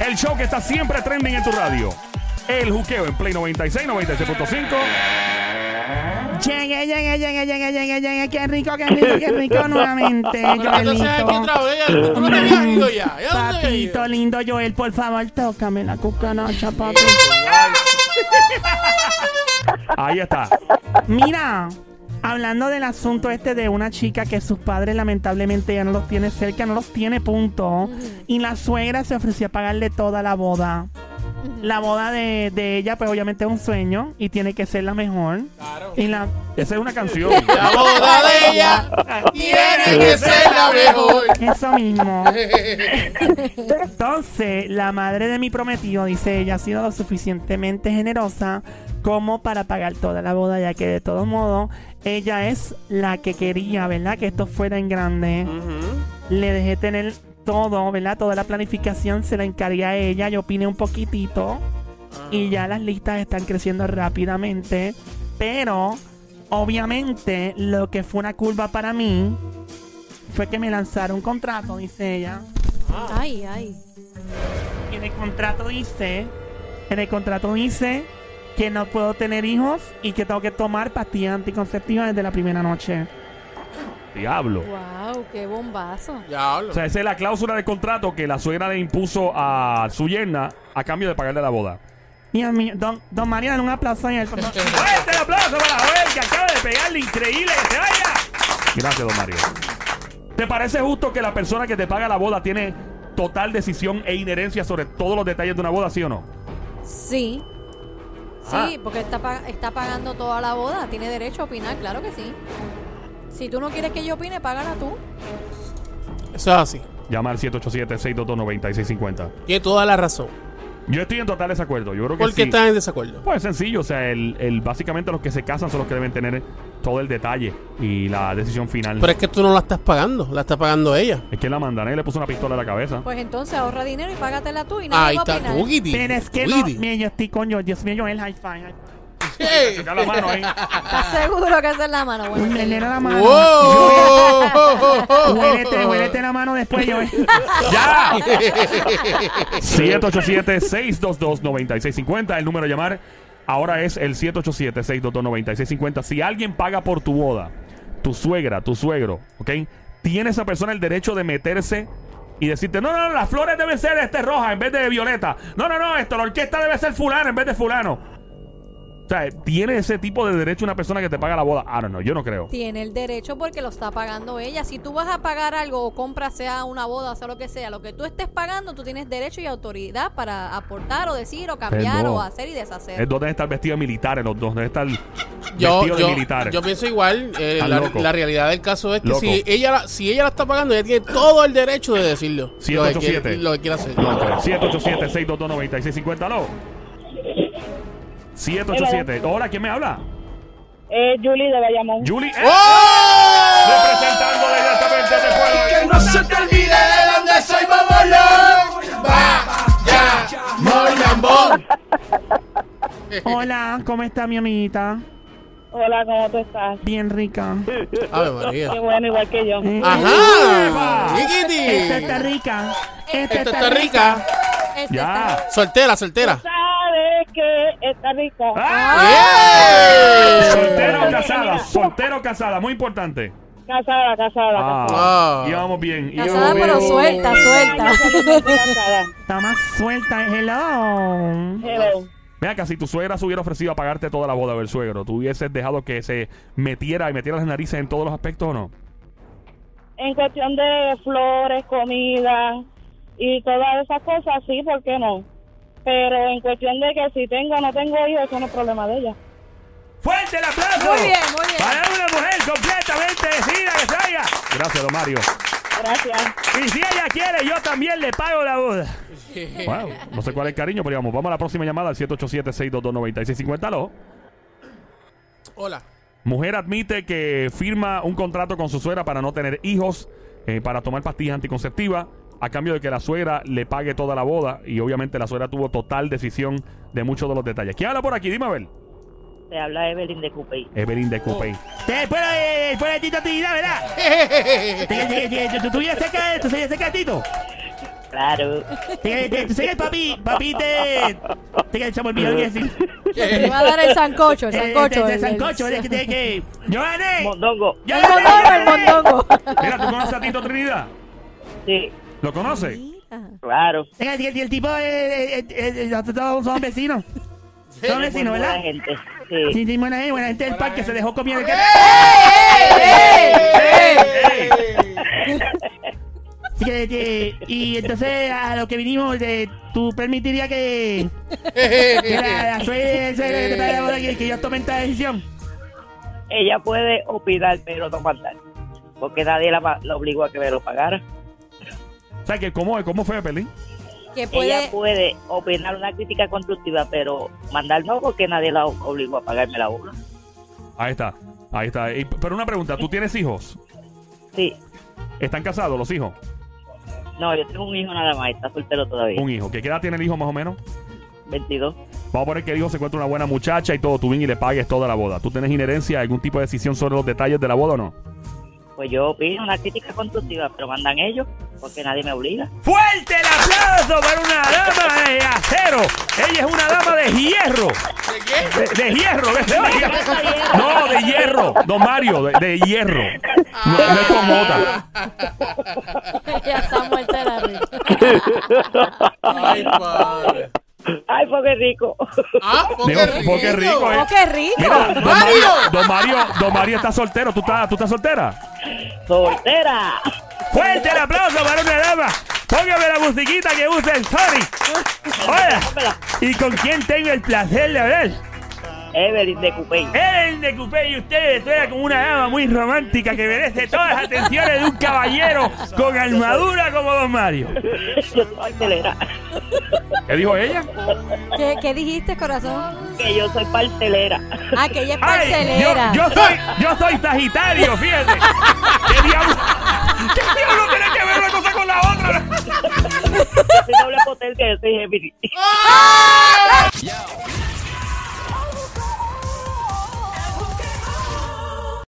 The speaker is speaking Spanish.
El show que está siempre trending en tu radio. El juqueo en Play 96, 96.5. Llegué, llegué, llegué, llegué, llegué, llegué. Qué rico, qué rico, qué rico nuevamente. Papito lindo, Joel, por favor, tócame la cucaracha, papi. Ahí está. Mira, hablando del asunto este de una chica que sus padres lamentablemente ya no los tiene cerca, no los tiene punto, y la suegra se ofreció a pagarle toda la boda. La boda de, de ella, pues obviamente es un sueño y tiene que ser la mejor. Claro. Y la, Esa es una canción. La boda de ella tiene que ser la mejor. eso mismo. Entonces, la madre de mi prometido, dice ella, ha sido lo suficientemente generosa como para pagar toda la boda, ya que de todos modos, ella es la que quería, ¿verdad? Que esto fuera en grande. Le dejé tener todo, ¿verdad? Toda la planificación se la encargué a ella. Yo opiné un poquitito. Y ya las listas están creciendo rápidamente. Pero, obviamente, lo que fue una curva para mí fue que me lanzaron un contrato, dice ella. Ay, ay. Y en el contrato dice, en el contrato dice que no puedo tener hijos y que tengo que tomar pastillas anticonceptivas desde la primera noche. Diablo. Wow, qué bombazo. Diablo. O sea, esa es la cláusula del contrato que la suegra le impuso a su yerna a cambio de pagarle la boda. Dios mío, don, don María, dale un aplauso por favor. ¡Fuerte el aplauso para la joven que acaba de pegarle increíble que se vaya! Gracias, don Mario. ¿Te parece justo que la persona que te paga la boda tiene total decisión e inherencia sobre todos los detalles de una boda, sí o no? Sí. Sí, Ah. porque está, está pagando toda la boda. Tiene derecho a opinar, claro que sí. Si tú no quieres que yo opine, págala tú. Eso es así. Llama al 787-622-9650. Tiene toda la razón. Yo estoy en total desacuerdo. Yo creo que ¿Por qué sí. estás en desacuerdo? Pues es sencillo, o sea, el, el- básicamente los que se casan son los que deben tener todo el detalle y la decisión final. Pero es que tú no la estás pagando, la está pagando ella. es que la mandan, le puso una pistola en la cabeza. Pues entonces ahorra dinero y págatela tú y nadie Ahí va a está opinar. tú. Pero es que no, Kitty. mira, yo estoy con yo, Dios mío, el high five. Hey. La mano ahí. ¿Estás seguro que esa es la mano? Bueno, llena la mano. ¡Wow! Huélete, huélete la mano después, yo. ¡Ya! 787-622-9650. El número a llamar ahora es el 787-622-9650. Si alguien paga por tu boda, tu suegra, tu suegro, ¿ok? Tiene esa persona el derecho de meterse y decirte, no, no, no, las flores deben ser este roja en vez de violeta. No, no, no, esto, la orquesta debe ser fulano en vez de fulano. O sea, tiene ese tipo de derecho una persona que te paga la boda. I don't know, yo no creo. Tiene el derecho porque lo está pagando ella. Si tú vas a pagar algo o compras, sea una boda, sea lo que sea, lo que tú estés pagando, tú tienes derecho y autoridad para aportar o decir o cambiar no. o hacer y deshacer. Es donde estar vestido de militares, los dos, deben estar Yo, vestidos de yo, militares. yo pienso igual. eh, la, realidad del caso es que Loco. si ella, la- si ella la está pagando, ella tiene todo el derecho de decirlo. Lo que 787. quiere, lo que quiere hacer. No, 787-622-9650, ¿no? 787. Hola, ¿quién me habla? Eh, Julie de Bayamón. Julie. ¡eh! ¡Oh! Representando directamente de Pueblo. no se te olvide de dónde soy, Momolón. Vaya, Mollambón. Hola, ¿cómo está mi amiguita? Hola, ¿cómo tú estás? Bien rica. Ave María. Qué bueno, igual que yo. Eh, Ajá. Esta está Chiquiti. rica. Esta Esto está rica. Este Ya. está- Soltera, soltera. Está rica. ¡Ah! ¡Eh! Soltero o casada. Soltero o casada. Muy importante. Casada, casada. Ah, Ah. Íbamos bien. Casada íbamos pero bien. suelta, suelta. Está más suelta. Hello. Hello. Mira, que si tu suegra se hubiera ofrecido a pagarte toda la boda del suegro, ¿tú hubieses dejado que se metiera y metiera las narices en todos los aspectos o no? En cuestión de flores, comida y todas esas cosas, sí, ¿por qué no? Pero en cuestión de que si tengo o no tengo hijos, eso no es problema de ella. ¡Fuerte el aplauso! Muy bien, muy bien. Para una mujer completamente decidida que traiga. Gracias, don Mario. Gracias. Y si ella quiere, yo también le pago la boda. Wow, no sé cuál es el cariño, pero digamos, vamos a la próxima llamada al 787-622-9650. ¿Aló? Hola. Mujer admite que firma un contrato con su suegra para no tener hijos, eh, para tomar pastillas anticonceptivas, a cambio de que la suegra le pague toda la boda. Y obviamente la suegra tuvo total decisión de muchos de los detalles. ¿Quién habla por aquí? Dime a ver. Te habla Evelyn de Cupey. Evelyn de Coupey. Te el Tito Trinidad, ¿verdad? ¿Tú, cerca de, tú vives cerca de Tito? Claro. ¿Tú sabes, papi? Papi, te... te se me olvidó qué decir. Te va a dar el sancocho, el Eh, sancocho. de- de el- sancocho, el- ¿verdad? que tiene que... ¡Yo gané! Mondongo. ¡Yo El mondongo, el mondongo. Mira, ¿tú conoces a Tito Trinidad? Sí, ¿Lo conoces? Mira. claro. Venga, el, el tipo, eh, eh, eh, eh, nosotros todos somos vecinos. Somos vecinos, Buena ¿verdad? gente. Sí. Sí, sí, buena gente, buena gente del parque se dejó comer el Y, que- que- y entonces a lo que vinimos, de, ¿tú permitirías que, que la, la suegra que ellos tomen esta decisión? Ella puede opinar, pero no mandar. Porque nadie la, la obligó a que me lo pagara. O sea, que ¿cómo, cómo fue, Pelín? Que Ella puede. opinar una crítica constructiva, pero mandar no porque nadie la obligó a pagarme la obra. Ahí está, ahí está. Y- pero una pregunta, ¿tú tienes hijos? Sí. ¿Están casados los hijos? No, yo tengo un hijo nada más, está soltero todavía. Un hijo. ¿Qué edad tiene el hijo más o menos? 22. Vamos a poner que el hijo se encuentra una buena muchacha y todo, tú ven y le pagues toda la boda. ¿Tú tienes inherencia, algún tipo de decisión sobre los detalles de la boda o no? Pues yo opino una crítica constructiva, pero mandan ellos porque nadie me obliga. ¡Fuerte el aplauso para una dama de acero! Ella es una dama de hierro. ¿De qué? De, de hierro, de, de- No, de hierro. Don Mario, de, de hierro. No, no es como otra. ya está muerta de la risa. Ay, padre. ¡Ay, porque rico! Ah, porque Digo, rico. porque rico, eh. ¡Oh, qué rico! Mira, don Mario. Don Mario, don Mario está soltero. ¿Tú estás, tú estás soltera? ¡Soltera! ¡Fuerte el aplauso para una dama! Póngame la musiquita que usa el Sony. Hola. ¿Y con quién tengo el placer de hablar? Evelyn de Cupey. El de Coupé y usted suena como una dama muy romántica que merece todas las atenciones de un caballero con armadura como Don Mario. Yo soy parcelera. ¿Qué dijo ella? ¿Qué, qué dijiste, corazón? Que yo soy parcelera. Ah, que ella es Ay, parcelera. yo, yo soy, yo soy Sagitario, fíjate. ¿Qué diablo? ¿Qué diablo tiene que ver una cosa con la otra? Yo soy doble potencia, yo soy Gemini. ¡Ah!